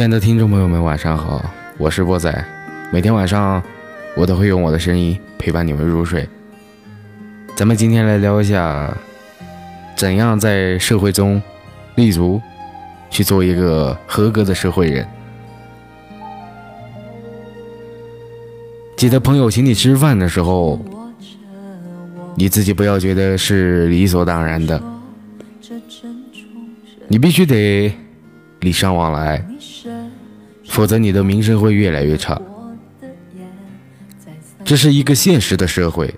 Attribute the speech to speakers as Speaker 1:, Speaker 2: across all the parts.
Speaker 1: 亲爱的听众朋友们，晚上好，我是波仔。每天晚上，我都会用我的声音陪伴你们入睡。咱们今天来聊一下，怎样在社会中立足，去做一个合格的社会人。记得朋友请你吃饭的时候，你自己不要觉得是理所当然的，你必须得礼尚往来，否则你的名声会越来越差。这是一个现实的社会，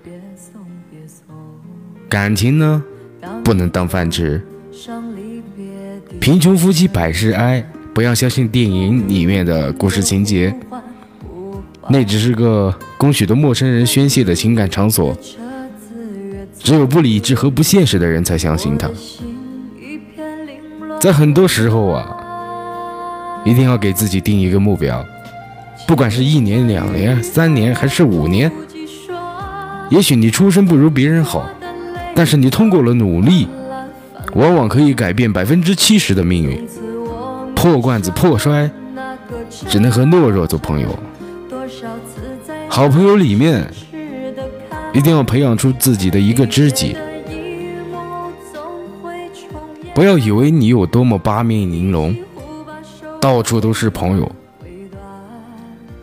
Speaker 1: 感情呢不能当饭吃。贫穷夫妻百事哀，不要相信电影里面的故事情节。那只是个供许多陌生人宣泄的情感场所，只有不理智和不现实的人才相信它。在很多时候啊，一定要给自己定一个目标，不管是一年、两年、三年还是五年。也许你出身不如别人好，但是你通过了努力，往往可以改变百分之七十的命运。破罐子破摔，只能和懦弱做朋友。好朋友里面，一定要培养出自己的一个知己。不要以为你有多么八面玲珑，到处都是朋友。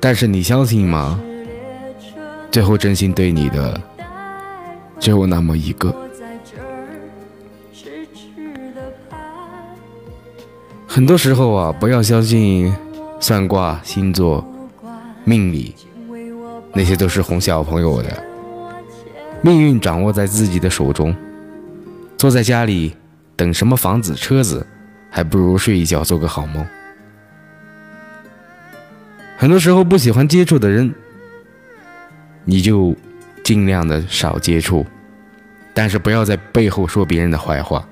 Speaker 1: 但是你相信吗？最后真心对你的，只有那么一个。很多时候啊，不要相信算卦、星座、命理。那些都是哄小朋友的，命运掌握在自己的手中。坐在家里等什么房子车子，还不如睡一觉做个好梦。很多时候不喜欢接触的人，你就尽量的少接触，但是不要在背后说别人的坏话。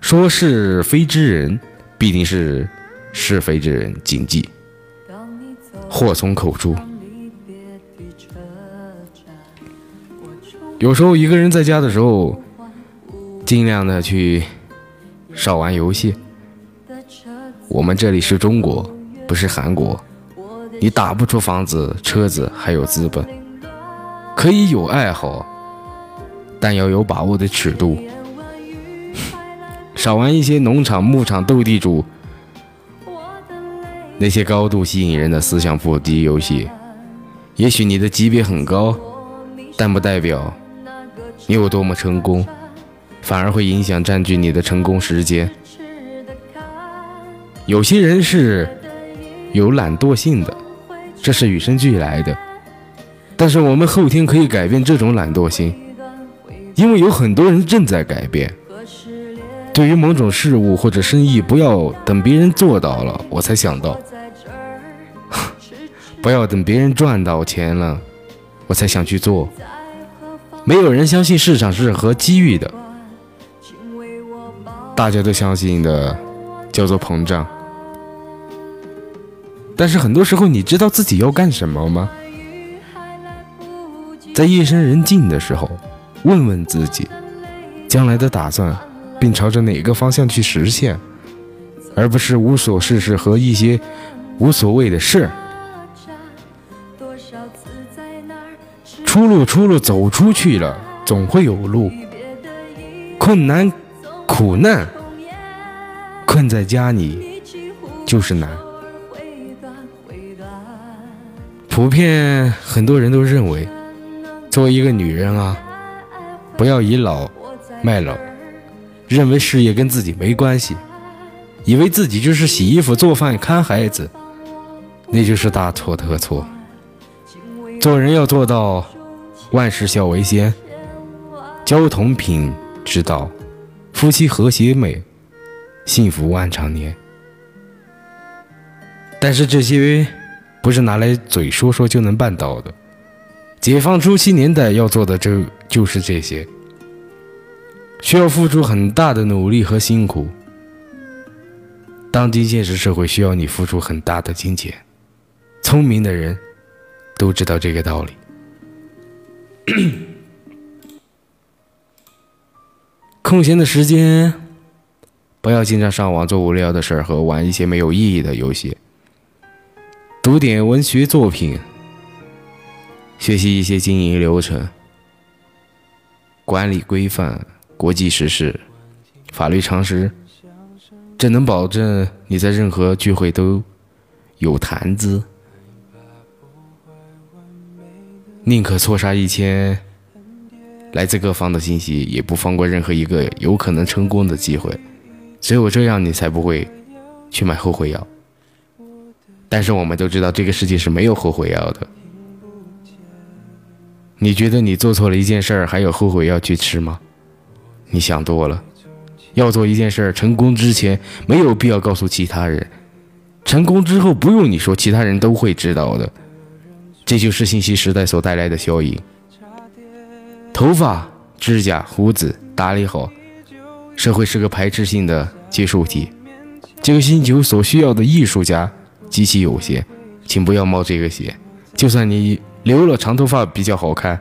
Speaker 1: 说是非之人，必定是是非之人，谨记，祸从口出。有时候一个人在家的时候，尽量的去少玩游戏。我们这里是中国，不是韩国，你打不出房子、车子，还有资本。可以有爱好，但要有把握的尺度。少玩一些农场、牧场、斗地主那些高度吸引人的思想腹肌游戏。也许你的级别很高，但不代表。你有多么成功，反而会影响占据你的成功时间。有些人是有懒惰性的，这是与生俱来的。但是我们后天可以改变这种懒惰性，因为有很多人正在改变。对于某种事物或者生意，不要等别人做到了我才想到，不要等别人赚到钱了我才想去做。没有人相信市场是和机遇的，大家都相信的叫做膨胀。但是很多时候，你知道自己要干什么吗？在夜深人静的时候，问问自己将来的打算，并朝着哪个方向去实现，而不是无所事事和一些无所谓的事。出路，出路，走出去了，总会有路。困难，苦难，困在家里就是难。普遍很多人都认为，作为一个女人啊，不要倚老卖老，认为事业跟自己没关系，以为自己就是洗衣服、做饭、看孩子，那就是大错特错。做人要做到。万事孝为先，交同品之道，夫妻和谐美，幸福万长年。但是这些不是拿来嘴说说就能办到的。解放初期年代要做的，这就是这些，需要付出很大的努力和辛苦。当今现实社会需要你付出很大的金钱，聪明的人都知道这个道理。空闲的时间，不要经常上网做无聊的事儿和玩一些没有意义的游戏。读点文学作品，学习一些经营流程、管理规范、国际时事、法律常识，这能保证你在任何聚会都有谈资。宁可错杀一千来自各方的信息，也不放过任何一个有可能成功的机会。只有这样，你才不会去买后悔药。但是我们都知道，这个世界是没有后悔药的。你觉得你做错了一件事儿，还有后悔药去吃吗？你想多了。要做一件事儿成功之前，没有必要告诉其他人；成功之后，不用你说，其他人都会知道的。这就是信息时代所带来的效应。头发、指甲、胡子打理好，社会是个排斥性的接受体。这个星球所需要的艺术家。极其有限，请不要冒这个险。就算你留了长头发比较好看，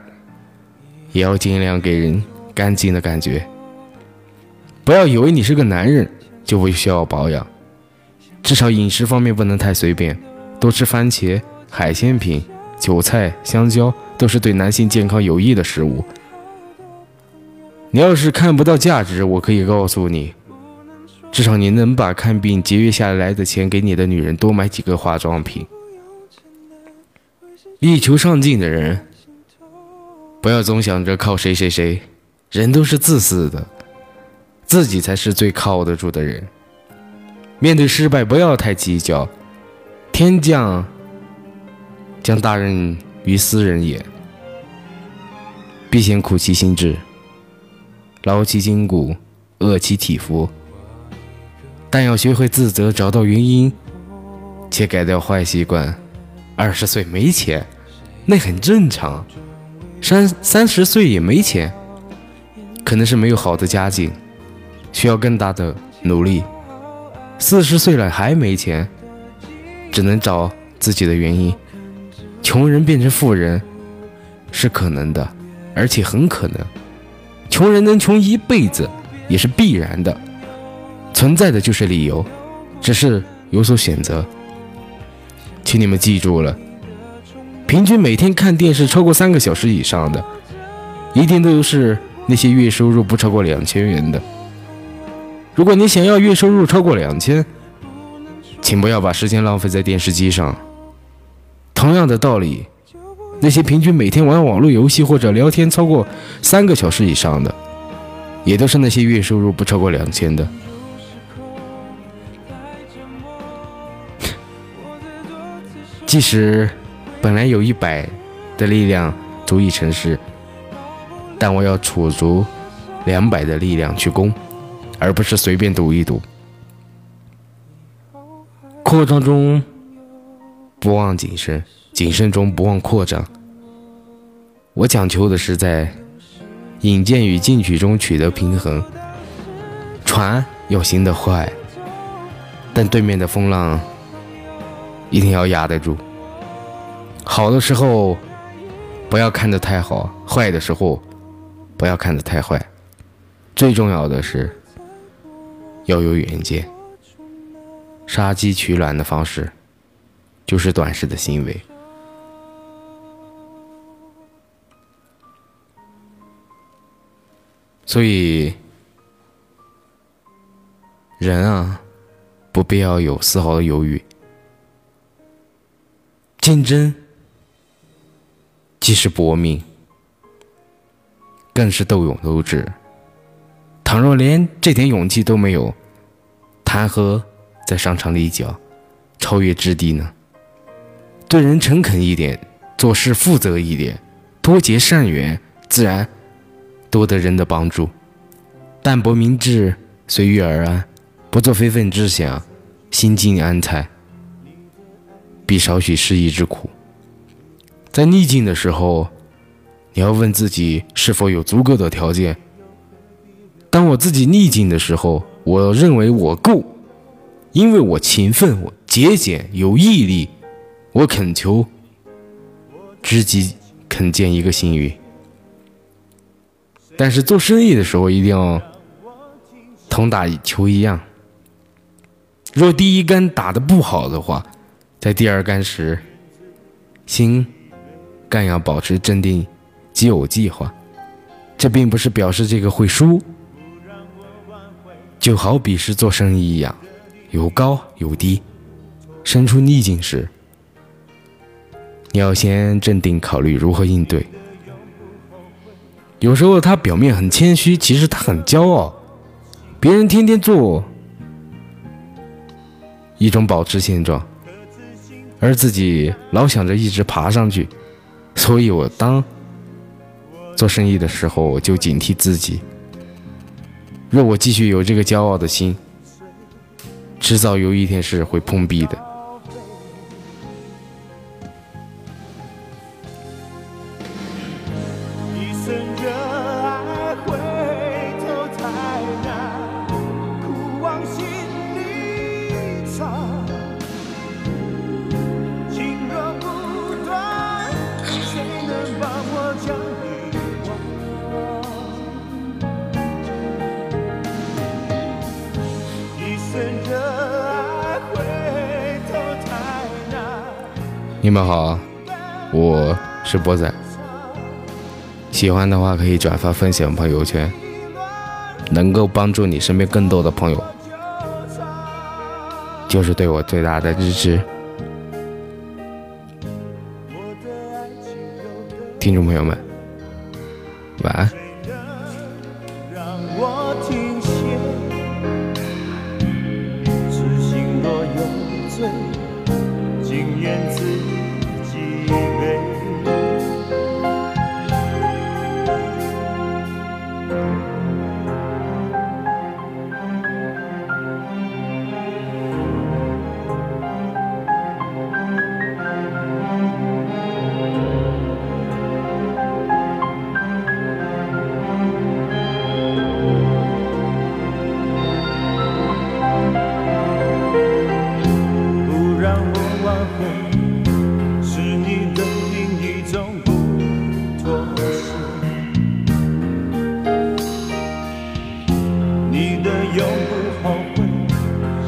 Speaker 1: 也要尽量给人干净的感觉。不要以为你是个男人就不需要保养，至少饮食方面不能太随便，多吃番茄、海鲜品、韭菜、香蕉都是对男性健康有益的食物。你要是看不到价值，我可以告诉你。至少你能把看病节约下来的钱给你的女人多买几个化妆品。力求上进的人，不要总想着靠谁谁谁，人都是自私的，自己才是最靠得住的人。面对失败，不要太计较。天降将大任于斯人也，必先苦其心志，劳其筋骨，饿其体肤。但要学会自责，找到原因，且改掉坏习惯。二十岁没钱，那很正常；三三十岁也没钱，可能是没有好的家境，需要更大的努力。四十岁了还没钱，只能找自己的原因。穷人变成富人是可能的，而且很可能。穷人能穷一辈子，也是必然的。存在的就是理由，只是有所选择。请你们记住了，平均每天看电视超过三个小时以上的，一定都是那些月收入不超过两千元的。如果你想要月收入超过两千，请不要把时间浪费在电视机上。同样的道理，那些平均每天玩网络游戏或者聊天超过三个小时以上的，也都是那些月收入不超过两千的。即使本来有一百的力量足以成事，但我要储足两百的力量去攻，而不是随便赌一赌。扩张中不忘谨慎，谨慎中不忘扩张。我讲求的是在引荐与进取中取得平衡。船要行得快，但对面的风浪。一定要压得住。好的时候，不要看得太好；坏的时候，不要看得太坏。最重要的是要有远见。杀鸡取卵的方式，就是短视的行为。所以，人啊，不必要有丝毫的犹豫。竞争既是搏命，更是斗勇斗智。倘若连这点勇气都没有，谈何在商场立脚、超越之地呢？对人诚恳一点，做事负责一点，多结善缘，自然多得人的帮助。淡泊明志，随遇而安，不做非分之想，心静安泰。必少许失意之苦。在逆境的时候，你要问自己是否有足够的条件。当我自己逆境的时候，我认为我够，因为我勤奋，我节俭，有毅力，我恳求，知己肯见一个幸运。但是做生意的时候，一定要同打球一样。若第一杆打得不好的话，在第二杆时，心更要保持镇定，及有计划。这并不是表示这个会输，就好比是做生意一样，有高有低。身处逆境时，你要先镇定考虑如何应对。有时候他表面很谦虚，其实他很骄傲。别人天天做一种保持现状，而自己老想着一直爬上去。所以我当做生意的时候，我就警惕自己：若我继续有这个骄傲的心，迟早有一天是会碰壁的。你们好，我是波仔。喜欢的话可以转发分享朋友圈，能够帮助你身边更多的朋友，就是对我最大的支持。听众朋友们，晚安。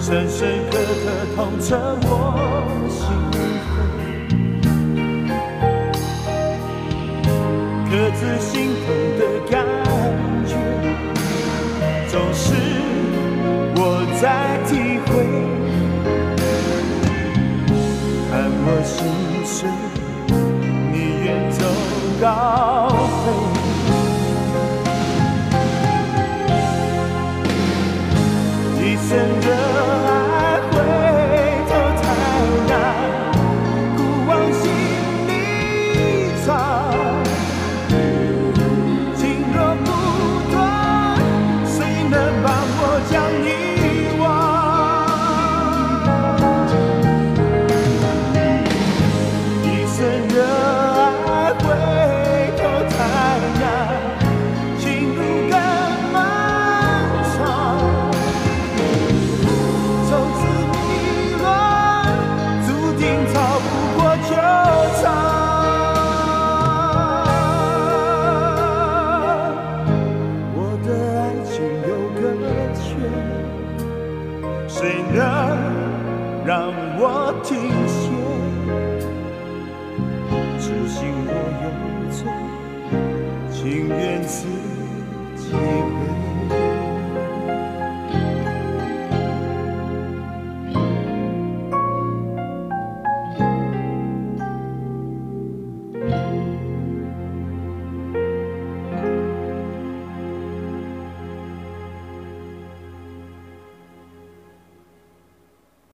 Speaker 2: 深深刻刻痛彻我心扉，各自心痛的感觉，总是我在体会。看我心碎，你远走高飞，